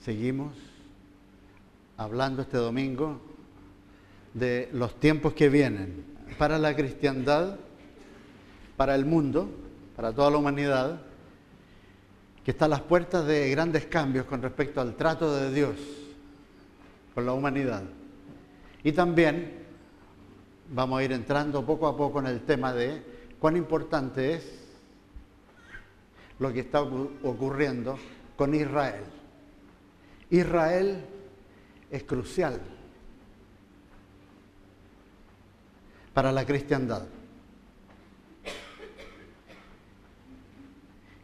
Seguimos hablando este domingo de los tiempos que vienen para la cristiandad, para el mundo, para toda la humanidad, que está a las puertas de grandes cambios con respecto al trato de Dios con la humanidad. Y también vamos a ir entrando poco a poco en el tema de cuán importante es lo que está ocurriendo con Israel. Israel es crucial para la cristiandad.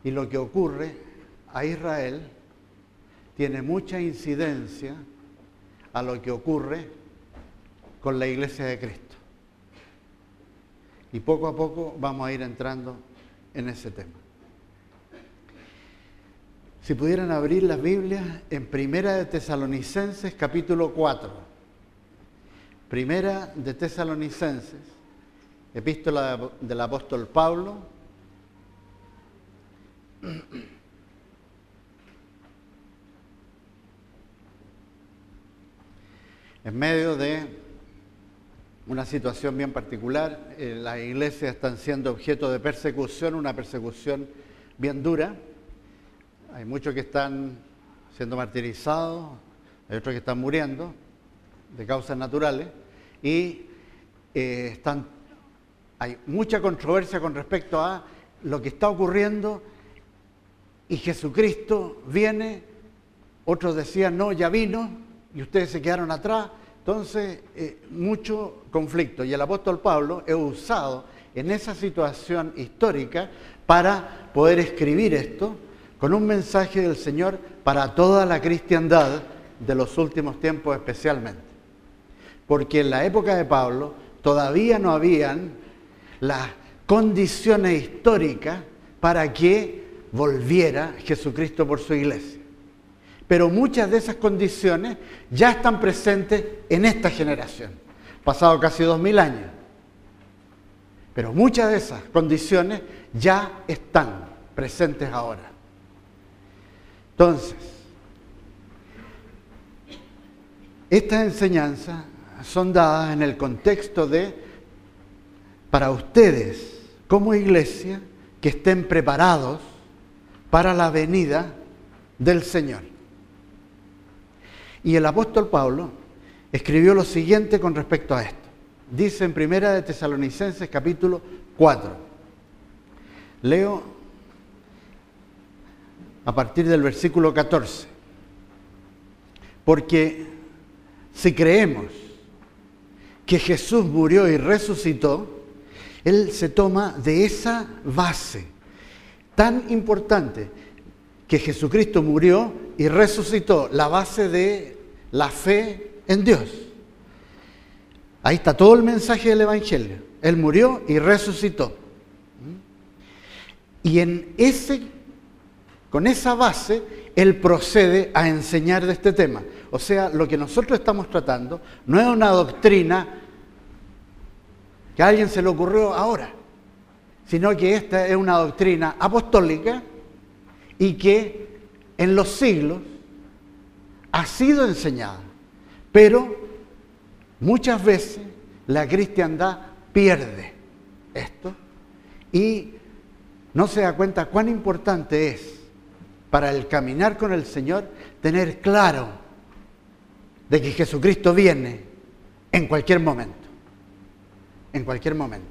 Y lo que ocurre a Israel tiene mucha incidencia a lo que ocurre con la iglesia de Cristo. Y poco a poco vamos a ir entrando en ese tema. Si pudieran abrir las Biblias en Primera de Tesalonicenses capítulo 4. Primera de Tesalonicenses, epístola del apóstol Pablo. En medio de una situación bien particular, eh, las iglesias están siendo objeto de persecución, una persecución bien dura hay muchos que están siendo martirizados, hay otros que están muriendo de causas naturales y eh, están, hay mucha controversia con respecto a lo que está ocurriendo y Jesucristo viene, otros decían no, ya vino y ustedes se quedaron atrás, entonces eh, mucho conflicto y el apóstol Pablo es usado en esa situación histórica para poder escribir esto con un mensaje del Señor para toda la cristiandad de los últimos tiempos especialmente. Porque en la época de Pablo todavía no habían las condiciones históricas para que volviera Jesucristo por su iglesia. Pero muchas de esas condiciones ya están presentes en esta generación, pasado casi dos mil años. Pero muchas de esas condiciones ya están presentes ahora. Entonces, estas enseñanzas son dadas en el contexto de, para ustedes como iglesia, que estén preparados para la venida del Señor. Y el apóstol Pablo escribió lo siguiente con respecto a esto. Dice en Primera de Tesalonicenses capítulo 4. Leo a partir del versículo 14. Porque si creemos que Jesús murió y resucitó, Él se toma de esa base tan importante que Jesucristo murió y resucitó, la base de la fe en Dios. Ahí está todo el mensaje del Evangelio. Él murió y resucitó. Y en ese con esa base, él procede a enseñar de este tema. O sea, lo que nosotros estamos tratando no es una doctrina que a alguien se le ocurrió ahora, sino que esta es una doctrina apostólica y que en los siglos ha sido enseñada. Pero muchas veces la cristiandad pierde esto y no se da cuenta cuán importante es para el caminar con el Señor, tener claro de que Jesucristo viene en cualquier momento. En cualquier momento.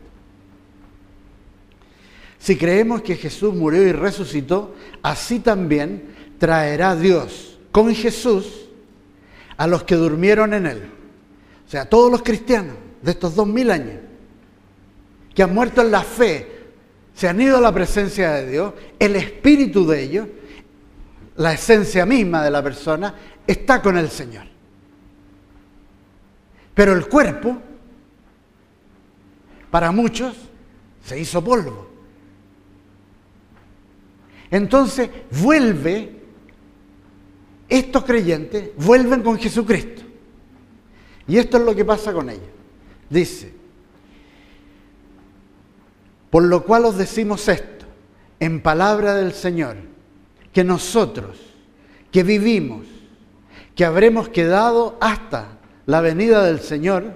Si creemos que Jesús murió y resucitó, así también traerá Dios con Jesús a los que durmieron en Él. O sea, todos los cristianos de estos dos mil años que han muerto en la fe, se han ido a la presencia de Dios, el espíritu de ellos la esencia misma de la persona está con el Señor. Pero el cuerpo, para muchos, se hizo polvo. Entonces vuelve, estos creyentes vuelven con Jesucristo. Y esto es lo que pasa con ellos. Dice, por lo cual os decimos esto, en palabra del Señor, que nosotros que vivimos que habremos quedado hasta la venida del Señor,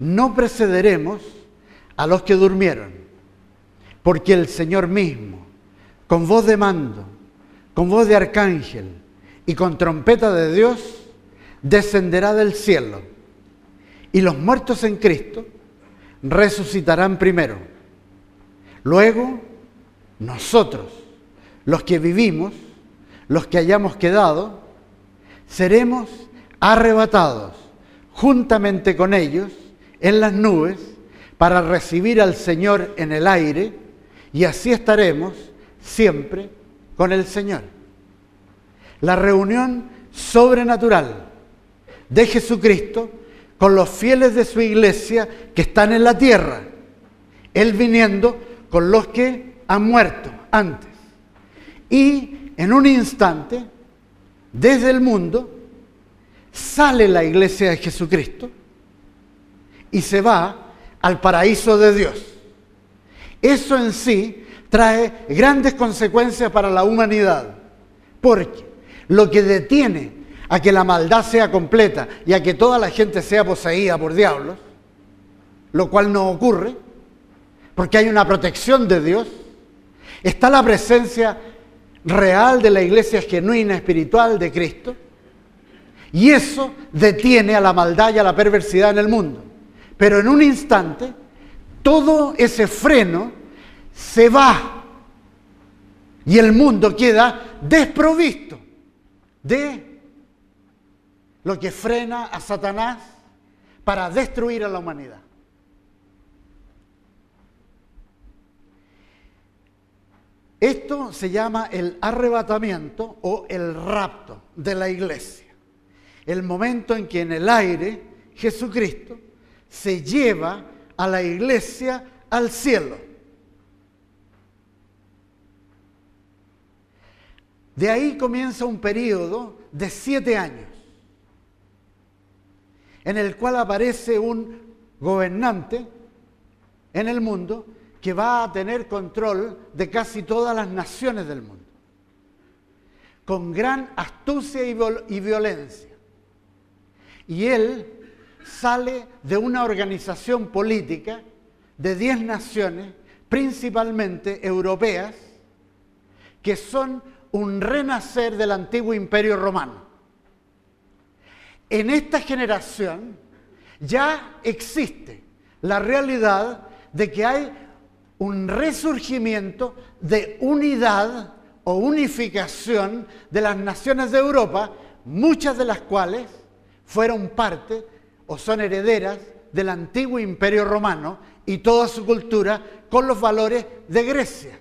no precederemos a los que durmieron, porque el Señor mismo, con voz de mando, con voz de arcángel y con trompeta de Dios, descenderá del cielo, y los muertos en Cristo resucitarán primero. Luego, nosotros, los que vivimos, los que hayamos quedado, seremos arrebatados juntamente con ellos en las nubes para recibir al Señor en el aire y así estaremos siempre con el Señor. La reunión sobrenatural de Jesucristo con los fieles de su iglesia que están en la tierra, Él viniendo con los que han muerto antes. Y en un instante, desde el mundo, sale la iglesia de Jesucristo y se va al paraíso de Dios. Eso en sí trae grandes consecuencias para la humanidad, porque lo que detiene a que la maldad sea completa y a que toda la gente sea poseída por diablos, lo cual no ocurre, porque hay una protección de Dios, está la presencia real de la iglesia genuina espiritual de Cristo, y eso detiene a la maldad y a la perversidad en el mundo. Pero en un instante, todo ese freno se va y el mundo queda desprovisto de lo que frena a Satanás para destruir a la humanidad. Esto se llama el arrebatamiento o el rapto de la iglesia el momento en que en el aire Jesucristo se lleva a la iglesia al cielo. De ahí comienza un periodo de siete años, en el cual aparece un gobernante en el mundo que va a tener control de casi todas las naciones del mundo, con gran astucia y violencia. Y él sale de una organización política de 10 naciones, principalmente europeas, que son un renacer del antiguo imperio romano. En esta generación ya existe la realidad de que hay un resurgimiento de unidad o unificación de las naciones de Europa, muchas de las cuales fueron parte o son herederas del antiguo imperio romano y toda su cultura con los valores de Grecia.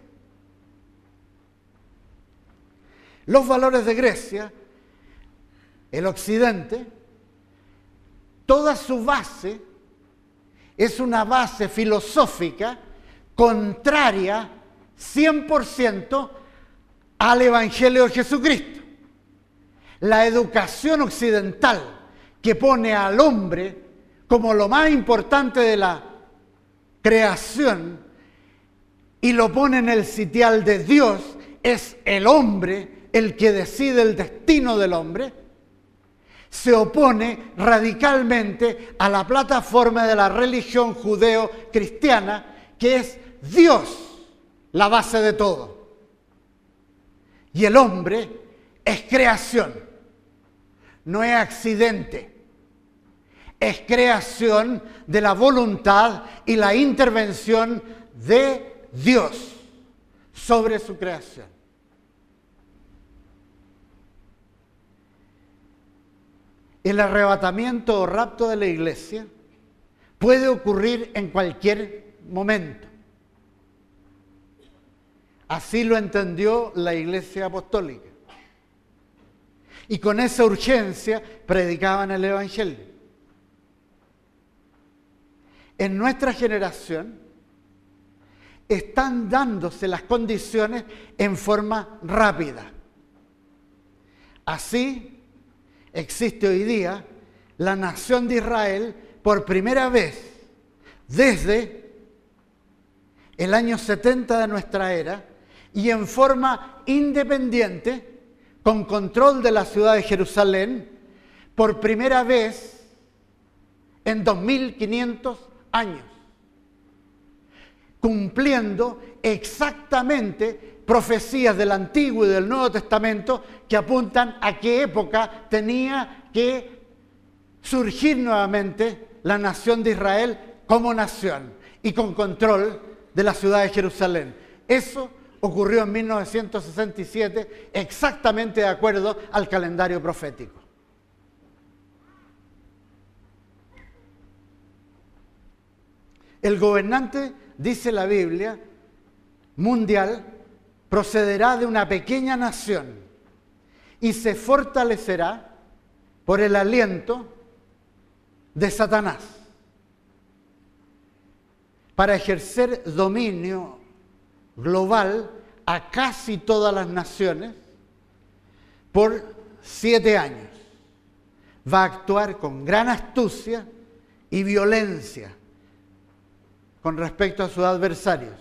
Los valores de Grecia, el occidente, toda su base es una base filosófica contraria 100% al Evangelio de Jesucristo. La educación occidental que pone al hombre como lo más importante de la creación y lo pone en el sitial de Dios, es el hombre el que decide el destino del hombre, se opone radicalmente a la plataforma de la religión judeo-cristiana, que es Dios la base de todo. Y el hombre es creación no es accidente, es creación de la voluntad y la intervención de Dios sobre su creación. El arrebatamiento o rapto de la iglesia puede ocurrir en cualquier momento. Así lo entendió la iglesia apostólica y con esa urgencia predicaban el Evangelio. En nuestra generación están dándose las condiciones en forma rápida. Así existe hoy día la nación de Israel por primera vez desde el año 70 de nuestra era y en forma independiente con control de la ciudad de Jerusalén, por primera vez en 2500 años, cumpliendo exactamente profecías del Antiguo y del Nuevo Testamento que apuntan a qué época tenía que surgir nuevamente la nación de Israel como nación y con control de la ciudad de Jerusalén. Eso ocurrió en 1967 exactamente de acuerdo al calendario profético. El gobernante, dice la Biblia, mundial, procederá de una pequeña nación y se fortalecerá por el aliento de Satanás para ejercer dominio global a casi todas las naciones por siete años. Va a actuar con gran astucia y violencia con respecto a sus adversarios.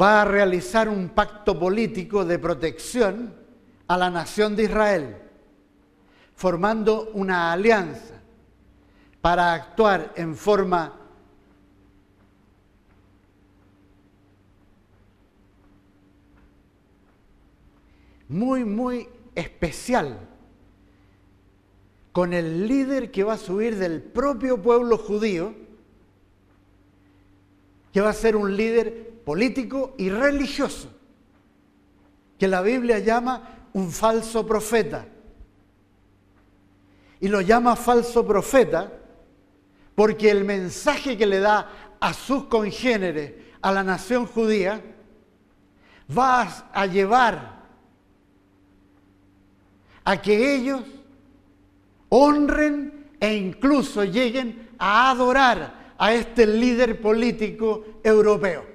Va a realizar un pacto político de protección a la nación de Israel, formando una alianza para actuar en forma muy, muy especial con el líder que va a subir del propio pueblo judío, que va a ser un líder político y religioso, que la Biblia llama un falso profeta. Y lo llama falso profeta porque el mensaje que le da a sus congéneres, a la nación judía, va a llevar a que ellos honren e incluso lleguen a adorar a este líder político europeo.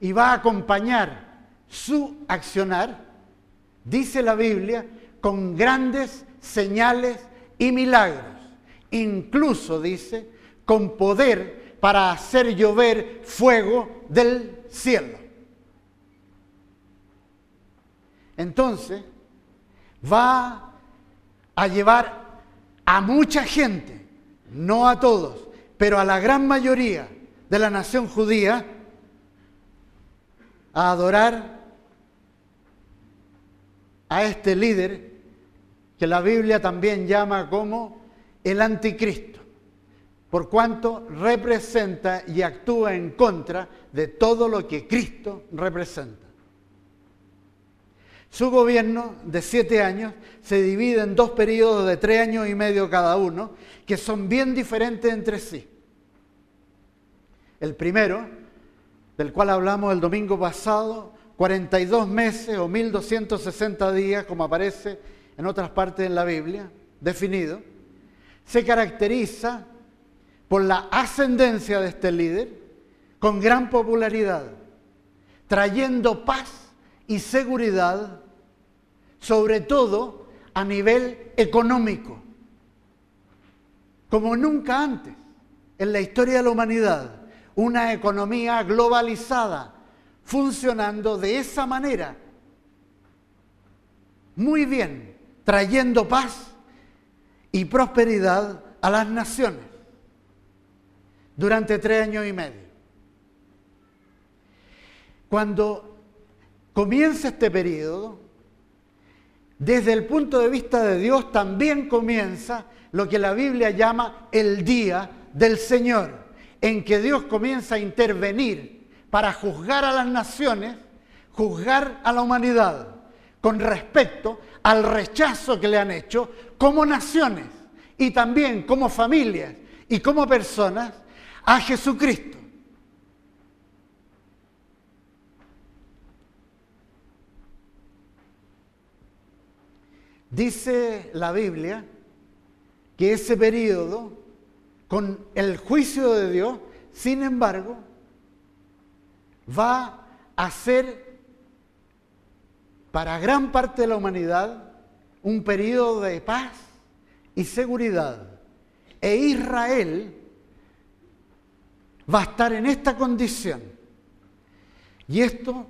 Y va a acompañar su accionar, dice la Biblia, con grandes señales y milagros. Incluso, dice, con poder para hacer llover fuego del cielo. Entonces, va a llevar a mucha gente, no a todos, pero a la gran mayoría de la nación judía a adorar a este líder que la Biblia también llama como el anticristo, por cuanto representa y actúa en contra de todo lo que Cristo representa. Su gobierno de siete años se divide en dos periodos de tres años y medio cada uno, que son bien diferentes entre sí. El primero, del cual hablamos el domingo pasado, 42 meses o 1260 días, como aparece en otras partes de la Biblia, definido, se caracteriza por la ascendencia de este líder con gran popularidad, trayendo paz y seguridad, sobre todo a nivel económico, como nunca antes en la historia de la humanidad, una economía globalizada, funcionando de esa manera, muy bien, trayendo paz y prosperidad a las naciones durante tres años y medio. Cuando comienza este periodo, desde el punto de vista de Dios también comienza lo que la Biblia llama el día del Señor, en que Dios comienza a intervenir para juzgar a las naciones, juzgar a la humanidad con respecto al rechazo que le han hecho como naciones y también como familias y como personas a Jesucristo. Dice la Biblia que ese periodo, con el juicio de Dios, sin embargo, va a ser para gran parte de la humanidad un periodo de paz y seguridad. E Israel va a estar en esta condición. Y esto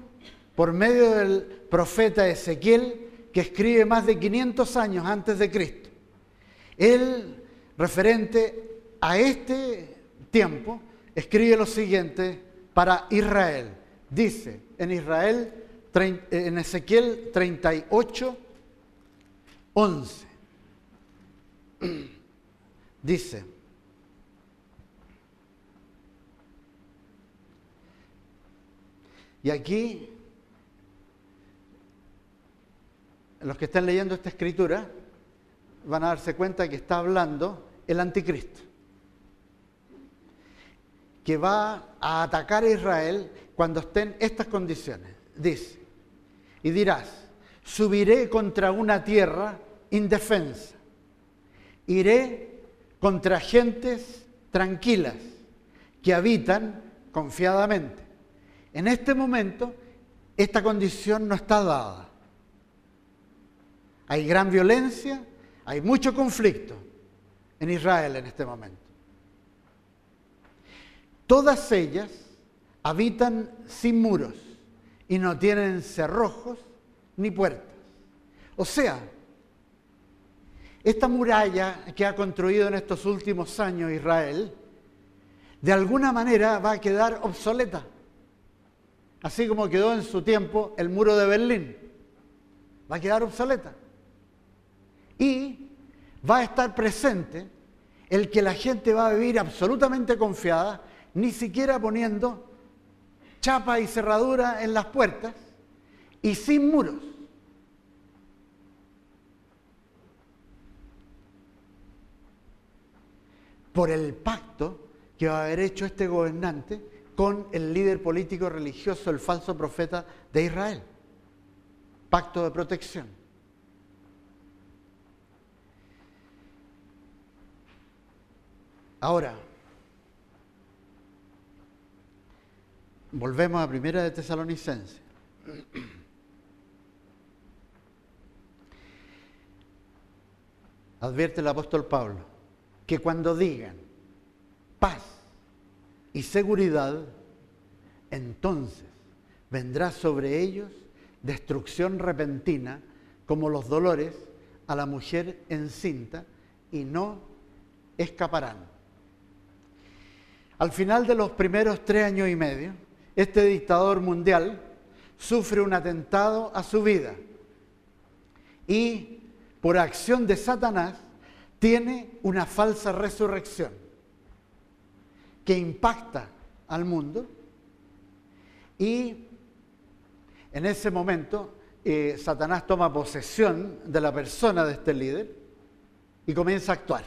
por medio del profeta Ezequiel, que escribe más de 500 años antes de Cristo. Él, referente a este tiempo, escribe lo siguiente para Israel. Dice en Israel, en Ezequiel 38, 11. Dice, y aquí, los que están leyendo esta escritura van a darse cuenta que está hablando el anticristo, que va a atacar a Israel cuando estén estas condiciones. Dice, y dirás, subiré contra una tierra indefensa Iré contra gentes tranquilas que habitan confiadamente. En este momento, esta condición no está dada. Hay gran violencia, hay mucho conflicto en Israel en este momento. Todas ellas habitan sin muros y no tienen cerrojos ni puertas. O sea, esta muralla que ha construido en estos últimos años Israel, de alguna manera va a quedar obsoleta, así como quedó en su tiempo el muro de Berlín, va a quedar obsoleta. Y va a estar presente el que la gente va a vivir absolutamente confiada, ni siquiera poniendo chapa y cerradura en las puertas y sin muros. por el pacto que va a haber hecho este gobernante con el líder político religioso, el falso profeta de Israel. Pacto de protección. Ahora, volvemos a Primera de Tesalonicense. Advierte el apóstol Pablo que cuando digan paz y seguridad, entonces vendrá sobre ellos destrucción repentina como los dolores a la mujer encinta y no escaparán. Al final de los primeros tres años y medio, este dictador mundial sufre un atentado a su vida y por acción de Satanás tiene una falsa resurrección que impacta al mundo y en ese momento eh, Satanás toma posesión de la persona de este líder y comienza a actuar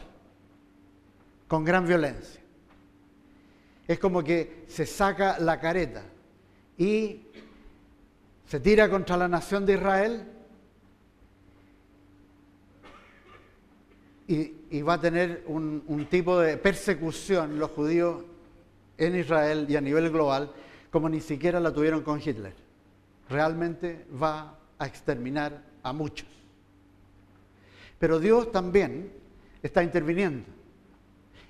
con gran violencia. Es como que se saca la careta y se tira contra la nación de Israel y, va a tener un, tipo de persecución los judíos en Israel y a nivel global como ni siquiera la tuvieron con Hitler. Realmente va a exterminar a muchos. Pero Dios también está interviniendo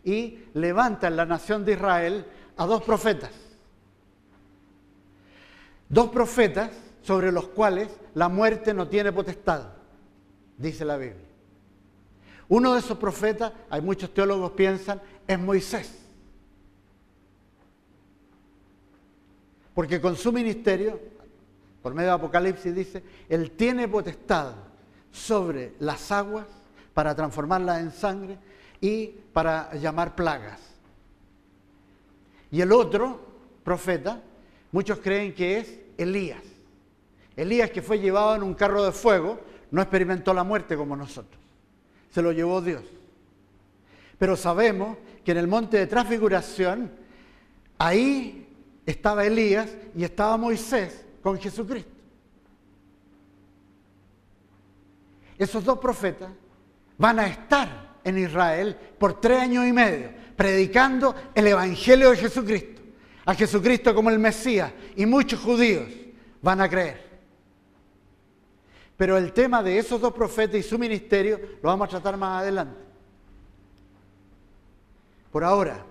y levanta en la nación de Israel a dos profetas. Dos profetas sobre los cuales la muerte no tiene potestad, dice la Biblia. Uno de esos profetas, hay muchos teólogos piensan, es Moisés. Porque con su ministerio, por medio de Apocalipsis dice, Él tiene potestad sobre las aguas para transformarlas en sangre y para llamar plagas. Y el otro profeta, muchos creen que es Elías. Elías que fue llevado en un carro de fuego, no experimentó la muerte como nosotros se lo llevó Dios. Pero sabemos que en el monte de transfiguración, ahí estaba Elías y estaba Moisés con Jesucristo. Esos dos profetas van a estar en Israel por tres años y medio, predicando el Evangelio de Jesucristo, a Jesucristo como el Mesías, y muchos judíos van a creer. Pero el tema de esos dos profetas y su ministerio lo vamos a tratar más adelante. Por ahora,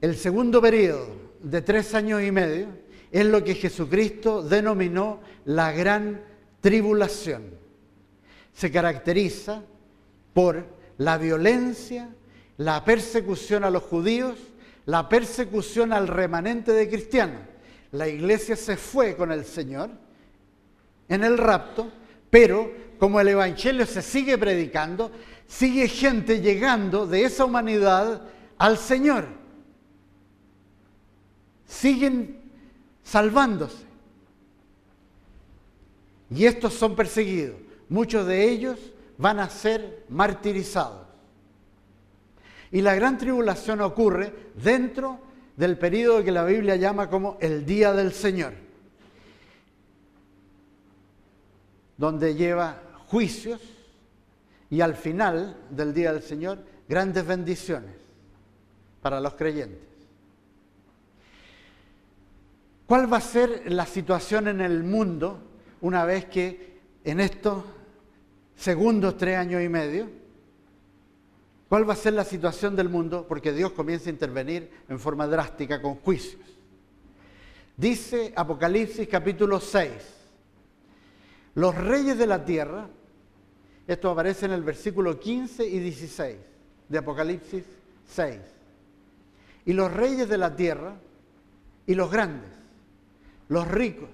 el segundo periodo de tres años y medio es lo que Jesucristo denominó la gran tribulación. Se caracteriza por la violencia, la persecución a los judíos, la persecución al remanente de cristianos. La iglesia se fue con el Señor en el rapto, pero como el Evangelio se sigue predicando, sigue gente llegando de esa humanidad al Señor. Siguen salvándose. Y estos son perseguidos. Muchos de ellos van a ser martirizados. Y la gran tribulación ocurre dentro del periodo que la Biblia llama como el día del Señor, donde lleva juicios y al final del día del Señor grandes bendiciones para los creyentes. ¿Cuál va a ser la situación en el mundo una vez que en estos segundos tres años y medio, cuál va a ser la situación del mundo? Porque Dios comienza a intervenir en forma drástica con juicios. Dice Apocalipsis capítulo 6, los reyes de la tierra, esto aparece en el versículo 15 y 16 de Apocalipsis 6, y los reyes de la tierra y los grandes, los ricos,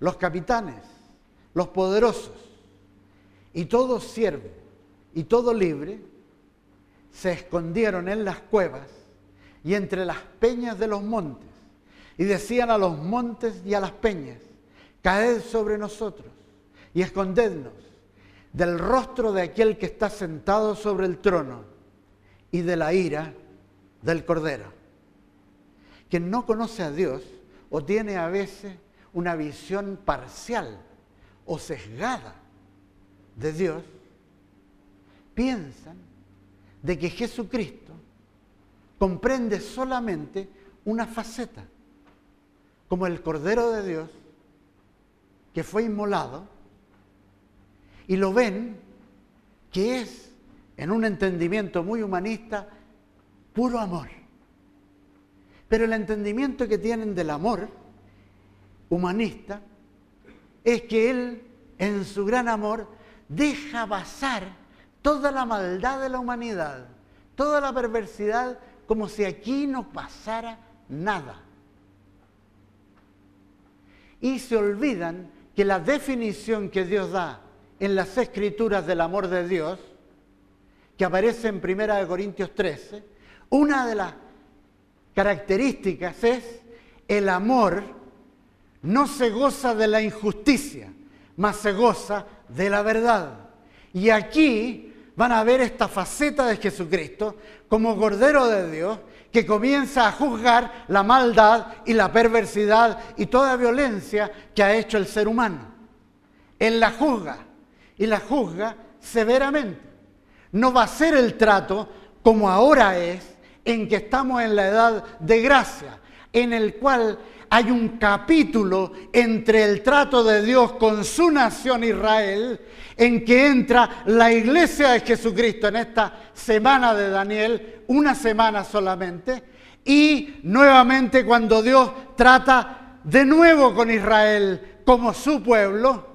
los capitanes, los poderosos y todo siervo y todo libre se escondieron en las cuevas y entre las peñas de los montes y decían a los montes y a las peñas, caed sobre nosotros y escondednos del rostro de aquel que está sentado sobre el trono y de la ira del Cordero. Quien no conoce a Dios o tiene a veces una visión parcial o sesgada de Dios, piensan de que Jesucristo comprende solamente una faceta, como el Cordero de Dios que fue inmolado, y lo ven que es, en un entendimiento muy humanista, puro amor. Pero el entendimiento que tienen del amor humanista es que Él, en su gran amor, deja pasar toda la maldad de la humanidad, toda la perversidad, como si aquí no pasara nada. Y se olvidan que la definición que Dios da en las escrituras del amor de Dios, que aparece en 1 Corintios 13, una de las características es el amor no se goza de la injusticia, mas se goza de la verdad. Y aquí van a ver esta faceta de Jesucristo como Cordero de Dios que comienza a juzgar la maldad y la perversidad y toda violencia que ha hecho el ser humano. Él la juzga y la juzga severamente. No va a ser el trato como ahora es, en que estamos en la edad de gracia, en el cual hay un capítulo entre el trato de Dios con su nación Israel, en que entra la iglesia de Jesucristo en esta semana de Daniel, una semana solamente, y nuevamente cuando Dios trata de nuevo con Israel como su pueblo,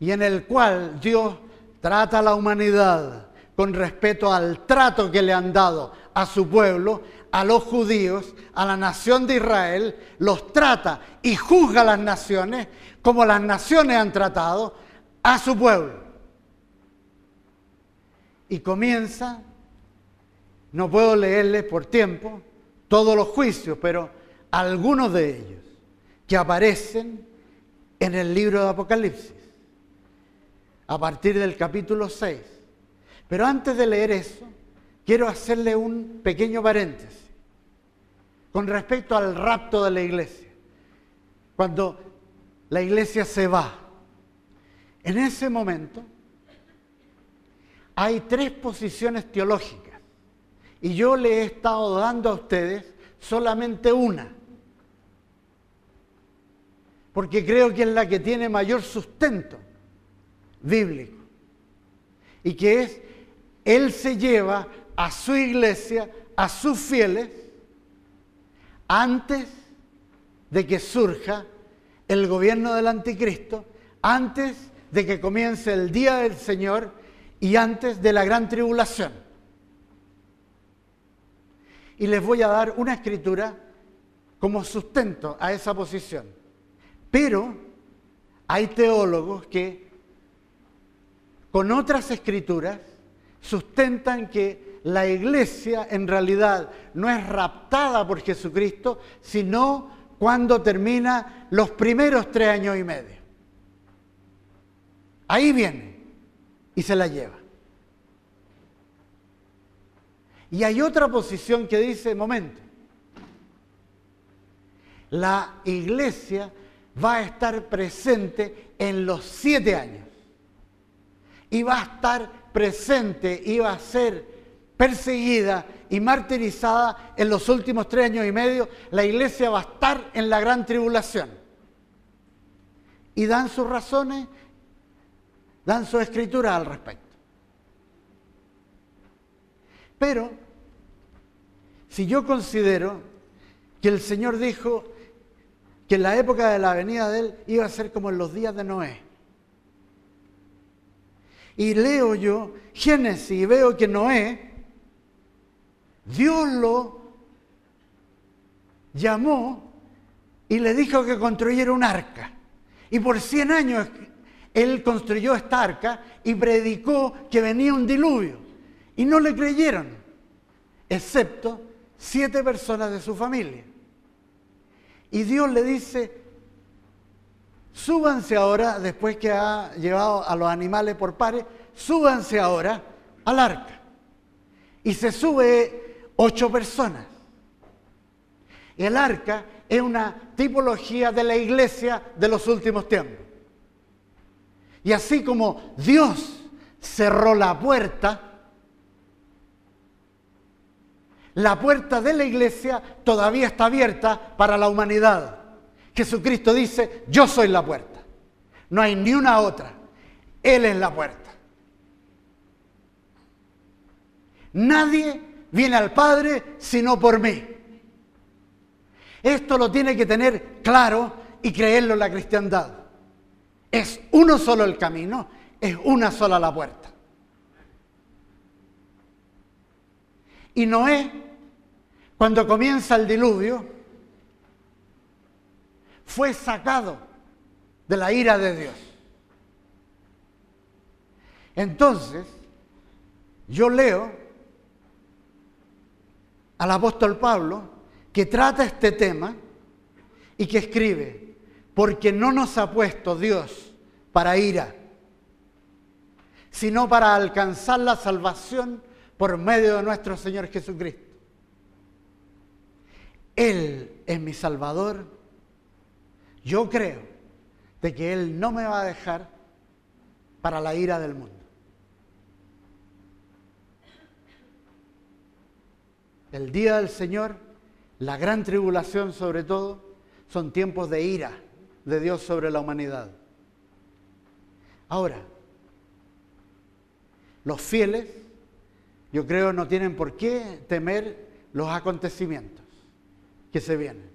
y en el cual Dios trata a la humanidad con respeto al trato que le han dado a su pueblo, a los judíos, a la nación de Israel, los trata y juzga a las naciones como las naciones han tratado a su pueblo. Y comienza, no puedo leerles por tiempo todos los juicios, pero algunos de ellos que aparecen en el libro de Apocalipsis, a partir del capítulo 6. Pero antes de leer eso, quiero hacerle un pequeño paréntesis con respecto al rapto de la iglesia. Cuando la iglesia se va, en ese momento hay tres posiciones teológicas y yo le he estado dando a ustedes solamente una, porque creo que es la que tiene mayor sustento bíblico y que es, Él se lleva a su iglesia, a sus fieles, antes de que surja el gobierno del anticristo, antes de que comience el día del Señor y antes de la gran tribulación. Y les voy a dar una escritura como sustento a esa posición. Pero hay teólogos que con otras escrituras sustentan que la iglesia en realidad no es raptada por Jesucristo, sino cuando termina los primeros tres años y medio. Ahí viene y se la lleva. Y hay otra posición que dice, momento, la iglesia va a estar presente en los siete años. Y va a estar presente va a ser perseguida y martirizada en los últimos tres años y medio. La iglesia va a estar en la gran tribulación. Y dan sus razones, dan su escritura al respecto. Pero, si yo considero que el Señor dijo, que en la época de la venida de Él iba a ser como en los días de Noé. Y leo yo Génesis y veo que Noé, Dios lo llamó y le dijo que construyera un arca. Y por 100 años él construyó esta arca y predicó que venía un diluvio. Y no le creyeron, excepto siete personas de su familia. Y Dios le dice, súbanse ahora, después que ha llevado a los animales por pares, súbanse ahora al arca. Y se sube ocho personas. El arca es una tipología de la iglesia de los últimos tiempos. Y así como Dios cerró la puerta, la puerta de la iglesia todavía está abierta para la humanidad. Jesucristo dice, yo soy la puerta. No hay ni una otra. Él es la puerta. Nadie viene al Padre sino por mí. Esto lo tiene que tener claro y creerlo en la cristiandad. Es uno solo el camino, es una sola la puerta. Y Noé cuando comienza el diluvio, fue sacado de la ira de Dios. Entonces, yo leo al apóstol Pablo que trata este tema y que escribe, porque no nos ha puesto Dios para ira, sino para alcanzar la salvación por medio de nuestro Señor Jesucristo él es mi Salvador, yo creo de que Él no me va a dejar para la ira del mundo. El día del Señor, la gran tribulación sobre todo, son tiempos de ira de Dios sobre la humanidad. Ahora, los fieles, yo creo, no tienen por qué temer los acontecimientos que se vienen.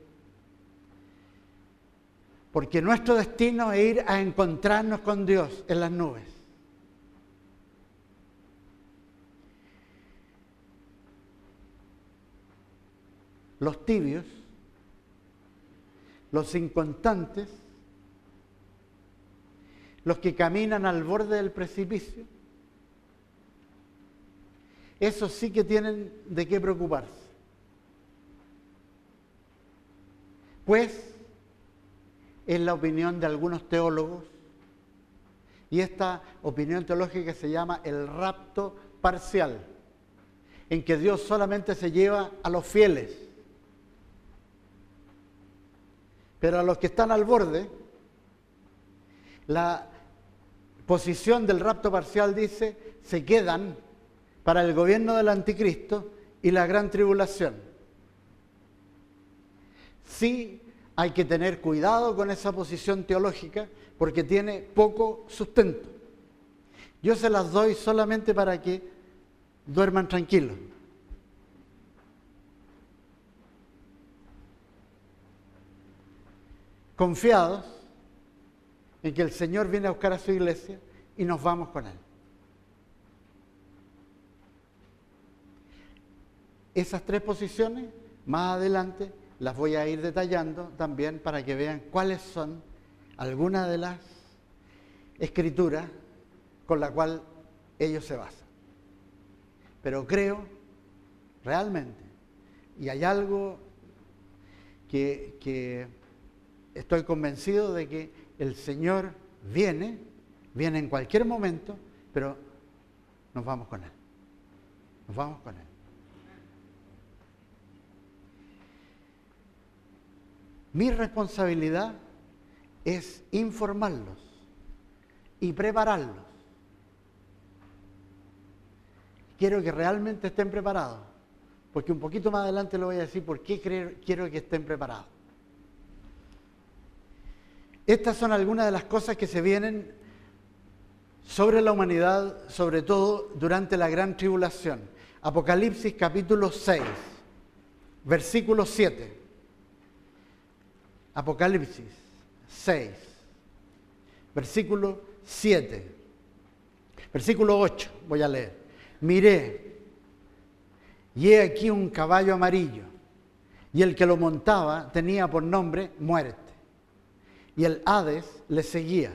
Porque nuestro destino es ir a encontrarnos con Dios en las nubes. Los tibios, los inconstantes, los que caminan al borde del precipicio, esos sí que tienen de qué preocuparse. Pues es la opinión de algunos teólogos y esta opinión teológica se llama el rapto parcial, en que Dios solamente se lleva a los fieles, pero a los que están al borde, la posición del rapto parcial dice, se quedan para el gobierno del anticristo y la gran tribulación. Hay que tener cuidado con esa posición teológica porque tiene poco sustento. Yo se las doy solamente para que duerman tranquilos. Confiados en que el Señor viene a buscar a su iglesia y nos vamos con Él. Esas tres posiciones, más adelante, las voy a ir detallando también para que vean cuáles son algunas de las escrituras con la cual ellos se basan. Pero creo realmente, y hay algo que, que estoy convencido de que el Señor viene, viene en cualquier momento, pero nos vamos con Él. Nos vamos con Él. Mi responsabilidad es informarlos y prepararlos. Quiero que realmente estén preparados, porque un poquito más adelante le voy a decir por qué quiero que estén preparados. Estas son algunas de las cosas que se vienen sobre la humanidad, sobre todo durante la gran tribulación. Apocalipsis capítulo 6, versículo 7. Apocalipsis 6, versículo 7. Versículo 8, voy a leer. Miré, y he aquí un caballo amarillo, y el que lo montaba tenía por nombre muerte, y el Hades le seguía,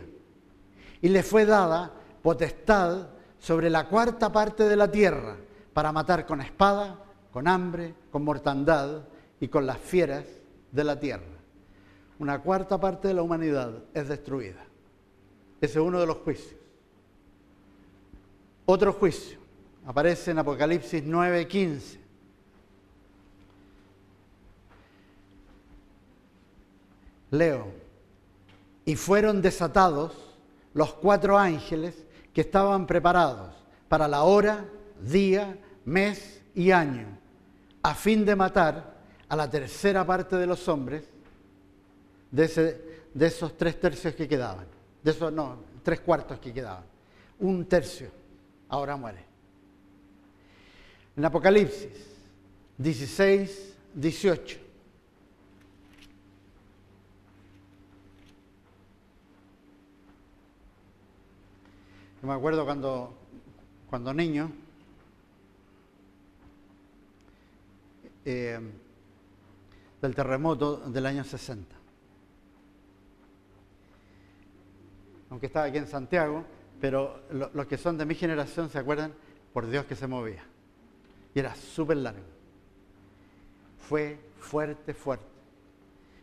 y le fue dada potestad sobre la cuarta parte de la tierra para matar con espada, con hambre, con mortandad y con las fieras de la tierra una cuarta parte de la humanidad es destruida. Ese es uno de los juicios. Otro juicio aparece en Apocalipsis 9:15. Leo, y fueron desatados los cuatro ángeles que estaban preparados para la hora, día, mes y año, a fin de matar a la tercera parte de los hombres de, esos tres tercios que quedaban. De esos, no, tres cuartos que quedaban. Un tercio ahora muere. En Apocalipsis 16, 18. Yo me acuerdo cuando, cuando niño, eh, del terremoto del año 60. Aunque estaba aquí en Santiago, pero los que son de mi generación se acuerdan, por Dios que se movía. Y era súper largo. Fue fuerte, fuerte.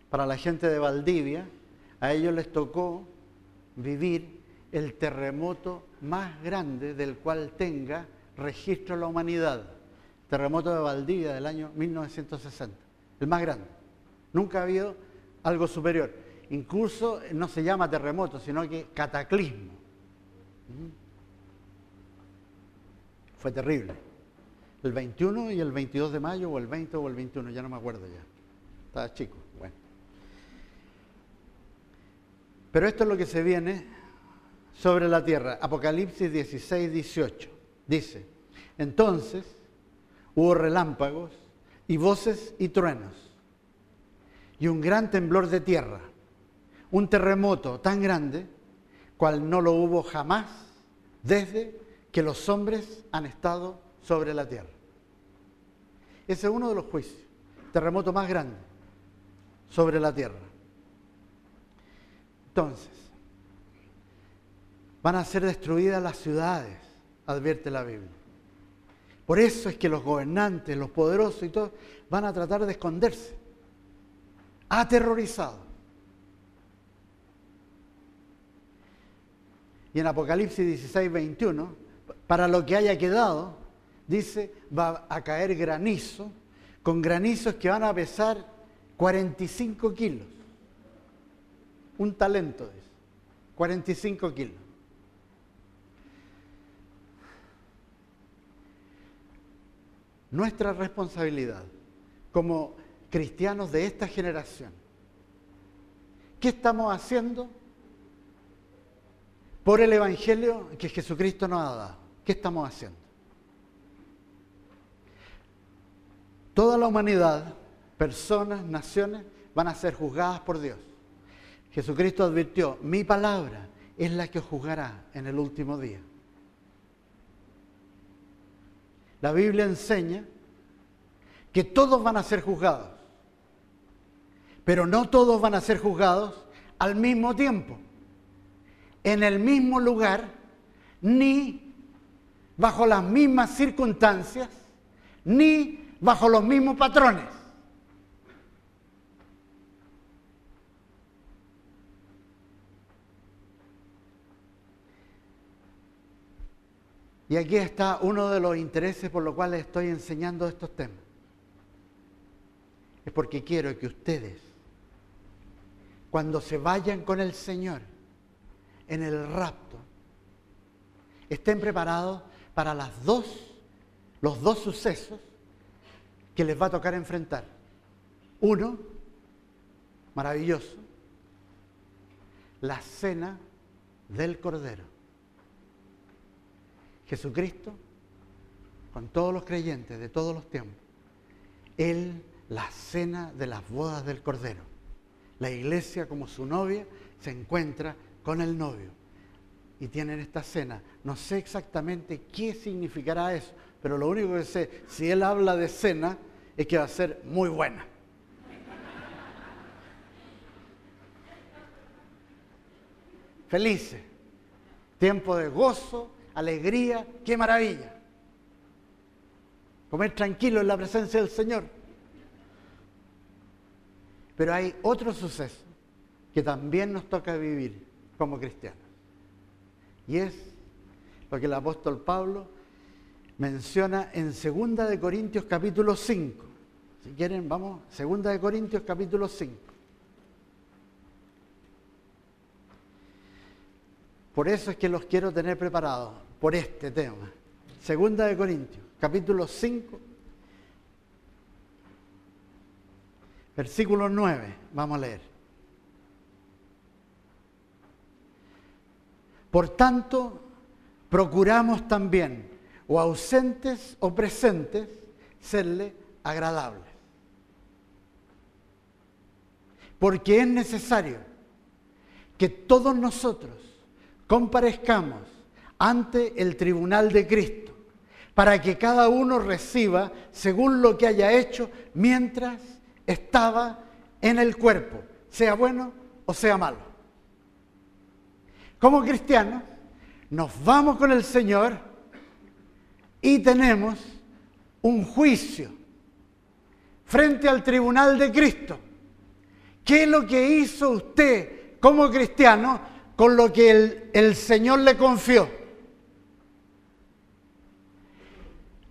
Para la gente de Valdivia, a ellos les tocó vivir el terremoto más grande del cual tenga registro la humanidad. Terremoto de Valdivia del año 1960, el más grande. Nunca ha habido algo superior. Incluso no se llama terremoto, sino que cataclismo. Fue terrible. El 21 y el 22 de mayo, o el 20 o el 21, ya no me acuerdo ya. Estaba chico, bueno. Pero esto es lo que se viene sobre la tierra. Apocalipsis 16, 18. Dice, entonces hubo relámpagos y voces y truenos y un gran temblor de tierra un terremoto tan grande cual no lo hubo jamás desde que los hombres han estado sobre la tierra. Ese es uno de los juicios, terremoto más grande sobre la tierra. Entonces, van a ser destruidas las ciudades, advierte la Biblia. Por eso es que los gobernantes, los poderosos y todos van a tratar de esconderse, aterrorizados. Y en Apocalipsis 16, 21, para lo que haya quedado, dice, va a caer granizo, con granizos que van a pesar 45 kilos. Un talento, dice, 45 kilos. Nuestra responsabilidad como cristianos de esta generación, ¿qué estamos haciendo? Por el Evangelio que Jesucristo nos ha dado. ¿Qué estamos haciendo? Toda la humanidad, personas, naciones, van a ser juzgadas por Dios. Jesucristo advirtió, mi palabra es la que os juzgará en el último día. La Biblia enseña que todos van a ser juzgados, pero no todos van a ser juzgados al mismo tiempo, en el mismo lugar, ni bajo las mismas circunstancias, ni bajo los mismos patrones. Y aquí está uno de los intereses por los cuales estoy enseñando estos temas. Es porque quiero que ustedes, cuando se vayan con el Señor en el rapto, estén preparados para los dos sucesos que les va a tocar enfrentar. Uno, maravilloso, la cena del Cordero. Jesucristo, con todos los creyentes de todos los tiempos, Él, la cena de las bodas del Cordero. La iglesia como su novia se encuentra con el novio y tienen esta cena. No sé exactamente qué significará eso, pero lo único que sé, si Él habla de cena, es que va a ser muy buena. Felices, tiempo de gozo, alegría, qué maravilla. Comer tranquilo en la presencia del Señor. Pero hay otro suceso que también nos toca vivir como cristianos. Y es lo que el apóstol Pablo menciona en 2 de Corintios capítulo 5. Si quieren, vamos, 2 de Corintios capítulo 5. Por eso es que los quiero tener preparados por este tema. Segunda de Corintios, capítulo 5, versículo 9, vamos a leer. Por tanto, procuramos también, o ausentes o presentes, serle agradables. Porque es necesario que todos nosotros comparezcamos ante el tribunal de Cristo, para que cada uno reciba según lo que haya hecho mientras estaba en el cuerpo, sea bueno o sea malo. Como cristianos, nos vamos con el Señor y tenemos un juicio frente al tribunal de Cristo. ¿Qué es lo que hizo usted como cristiano con lo que el, el Señor le confió.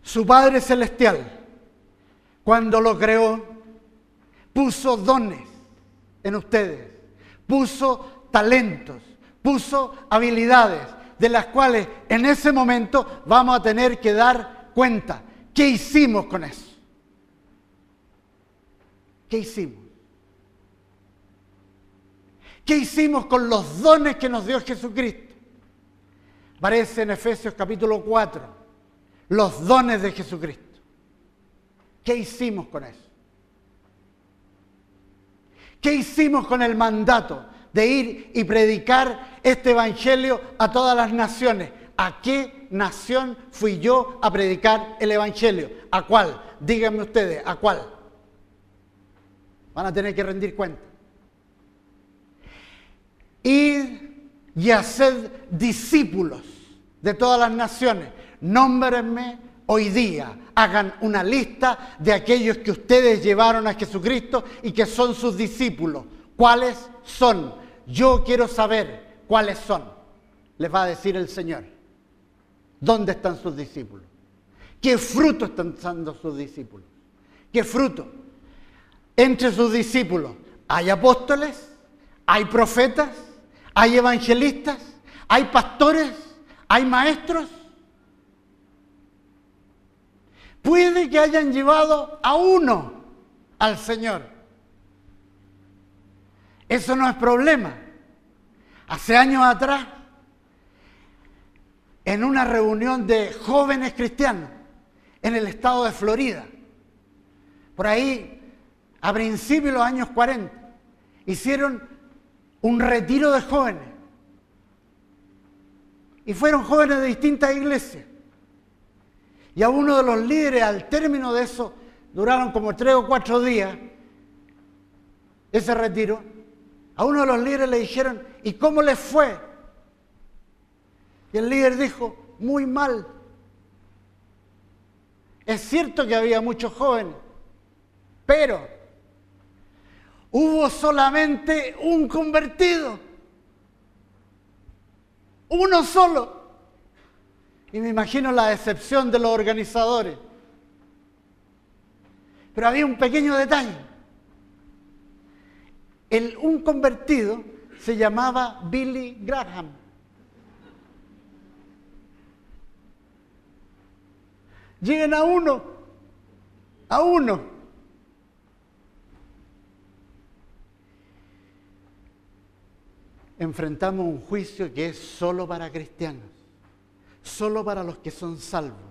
Su Padre Celestial, cuando lo creó, puso dones en ustedes, puso talentos, puso habilidades, de las cuales en ese momento vamos a tener que dar cuenta. ¿Qué hicimos con eso? ¿Qué hicimos? ¿Qué hicimos con los dones que nos dio Jesucristo? Aparece en Efesios capítulo 4, los dones de Jesucristo. ¿Qué hicimos con eso? ¿Qué hicimos con el mandato de ir y predicar este evangelio a todas las naciones? ¿A qué nación fui yo a predicar el evangelio? ¿A cuál? Díganme ustedes, ¿a cuál? Van a tener que rendir cuenta. Id y haced discípulos de todas las naciones. Nómbrenme hoy día. Hagan una lista de aquellos que ustedes llevaron a Jesucristo y que son sus discípulos. ¿Cuáles son? Yo quiero saber cuáles son. Les va a decir el Señor. ¿Dónde están sus discípulos? ¿Qué fruto están dando sus discípulos? ¿Qué fruto? Entre sus discípulos hay apóstoles, hay profetas, hay evangelistas, hay pastores, hay maestros. Puede que hayan llevado a uno al Señor. Eso no es problema. Hace años atrás, en una reunión de jóvenes cristianos en el estado de Florida, por ahí, a principios de los años 40, hicieron un retiro de jóvenes. Y fueron jóvenes de distintas iglesias. Y a uno de los líderes, al término de eso, duraron como tres o cuatro días, ese retiro, a uno de los líderes le dijeron, ¿y cómo les fue? Y el líder dijo, muy mal. Es cierto que había muchos jóvenes, pero hubo solamente un convertido, uno solo. Y me imagino la decepción de los organizadores. Pero había un pequeño detalle. Un convertido se llamaba Billy Graham. Lleguen a uno, a uno. Enfrentamos un juicio que es solo para cristianos, solo para los que son salvos.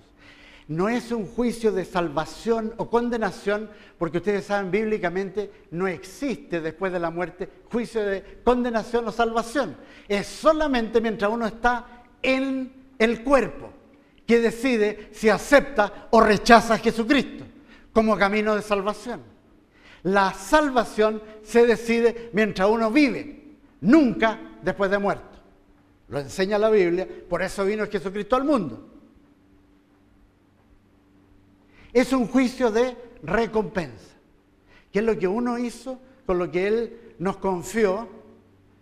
No es un juicio de salvación o condenación, porque ustedes saben bíblicamente no existe después de la muerte juicio de condenación o salvación. Es solamente mientras uno está en el cuerpo que decide si acepta o rechaza a Jesucristo como camino de salvación. La salvación se decide mientras uno vive, nunca después de muerto. Lo enseña la Biblia, por eso vino Jesucristo al mundo. Es un juicio de recompensa, que es lo que uno hizo con lo que Él nos confió.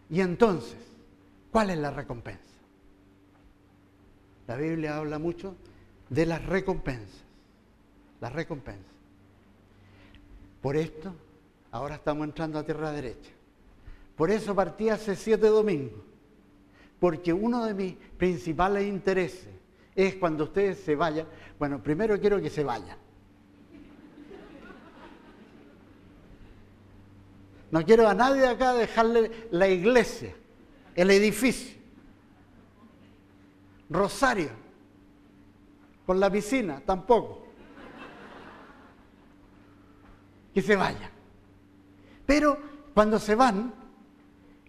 Y entonces, ¿cuál es la recompensa? La Biblia habla mucho de las recompensas. Las recompensas. Por esto, ahora estamos entrando a tierra derecha. Por eso partí hace siete domingos. Porque uno de mis principales intereses es cuando ustedes se vayan. Bueno, primero quiero que se vayan. No quiero a nadie acá dejarle la iglesia, el edificio. Rosario. Con la piscina, tampoco. Que se vayan. Pero cuando se van,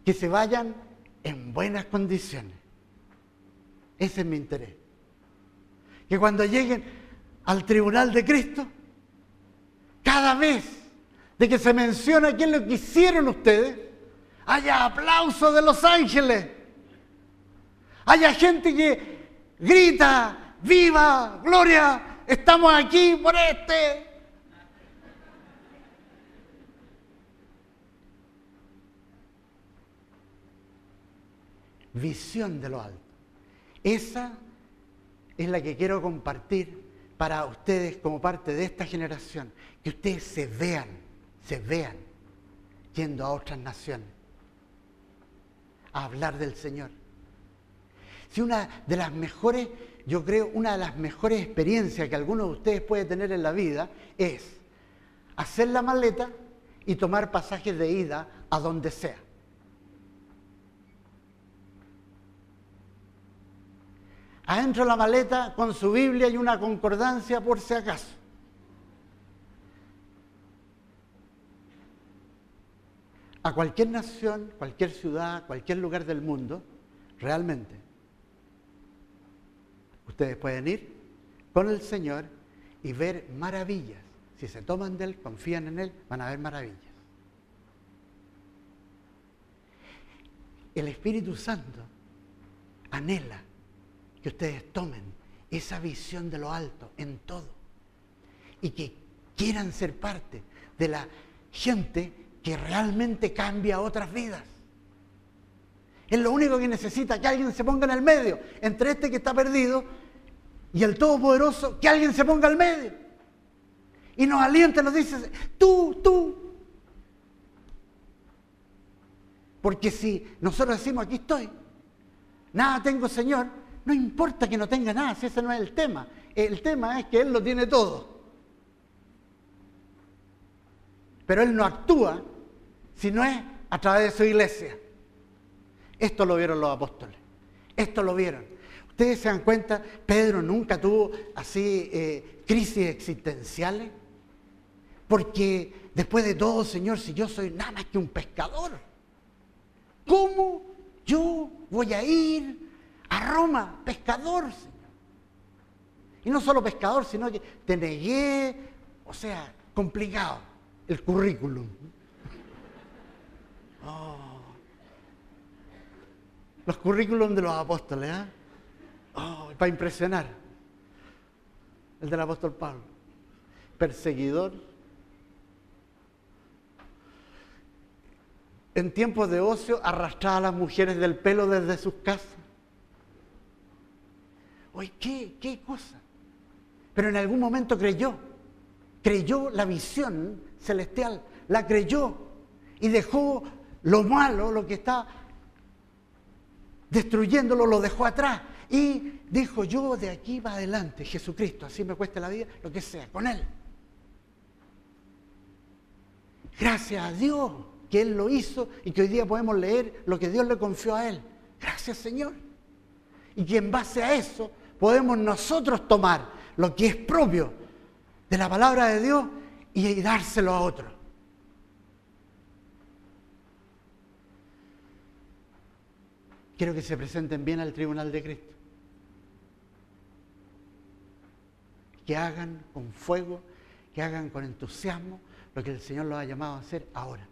que se vayan en buenas condiciones. Ese es mi interés. Que cuando lleguen al tribunal de Cristo, cada vez de que se menciona es lo que hicieron ustedes, haya aplausos de los ángeles haya gente que grita, viva, gloria, estamos aquí por este. Visión de lo alto. Esa es la que quiero compartir para ustedes como parte de esta generación. Que ustedes se vean, se vean yendo a otras naciones a hablar del Señor. Si una de las mejores, yo creo, una de las mejores experiencias que alguno de ustedes puede tener en la vida es hacer la maleta y tomar pasajes de ida a donde sea. Adentro de la maleta con su Biblia y una concordancia por si acaso. A cualquier nación, cualquier ciudad, cualquier lugar del mundo, realmente Ustedes pueden ir con el Señor y ver maravillas. Si se toman de Él, confían en Él, van a ver maravillas. El Espíritu Santo anhela que ustedes tomen esa visión de lo alto en todo y que quieran ser parte de la gente que realmente cambia otras vidas. Es lo único que necesita que alguien se ponga en el medio entre este que está perdido y el Todopoderoso, que alguien se ponga al medio. Y nos alienta, nos dice, tú, tú. Porque si nosotros decimos, aquí estoy, nada tengo, Señor, no importa que no tenga nada, si ese no es el tema. El tema es que Él lo tiene todo. Pero Él no actúa si no es a través de su iglesia. Esto lo vieron los apóstoles. Esto lo vieron. Ustedes se dan cuenta, Pedro nunca tuvo así eh, crisis existenciales. Porque después de todo, Señor, si yo soy nada más que un pescador, ¿cómo yo voy a ir a Roma, pescador, Señor? Y no solo pescador, sino que te negué, o sea, complicado el currículum. Oh. Los currículums de los apóstoles, ¿eh? Para impresionar. El del apóstol Pablo. Perseguidor. En tiempos de ocio arrastraba a las mujeres del pelo desde sus casas. Oye, ¿qué, qué cosa? Pero en algún momento creyó. Creyó la visión celestial. La creyó. Y dejó lo malo, lo que está destruyéndolo, lo dejó atrás. Y dijo, yo de aquí va adelante, Jesucristo, así me cueste la vida, lo que sea, con Él. Gracias a Dios que Él lo hizo y que hoy día podemos leer lo que Dios le confió a Él. Gracias Señor. Y que en base a eso podemos nosotros tomar lo que es propio de la palabra de Dios y dárselo a otros. Quiero que se presenten bien al tribunal de Cristo. Que hagan con fuego, que hagan con entusiasmo lo que el Señor los ha llamado a hacer ahora.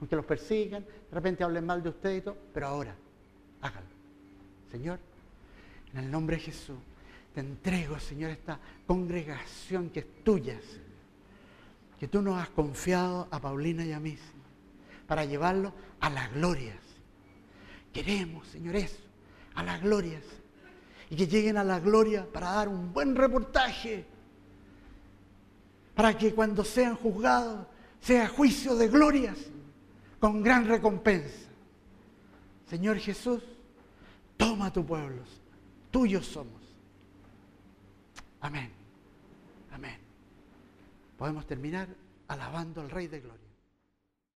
Aunque los persigan, de repente hablen mal de usted y todo, pero ahora, háganlo. Señor, en el nombre de Jesús, te entrego, Señor, esta congregación que es tuya, que tú nos has confiado a Paulina y a mí, para llevarlo a la gloria. Queremos, Señor, eso, a las glorias. Y que lleguen a la gloria para dar un buen reportaje. Para que cuando sean juzgados sea juicio de glorias con gran recompensa. Señor Jesús, toma tu pueblo. Tuyos somos. Amén. Amén. Podemos terminar alabando al Rey de Gloria.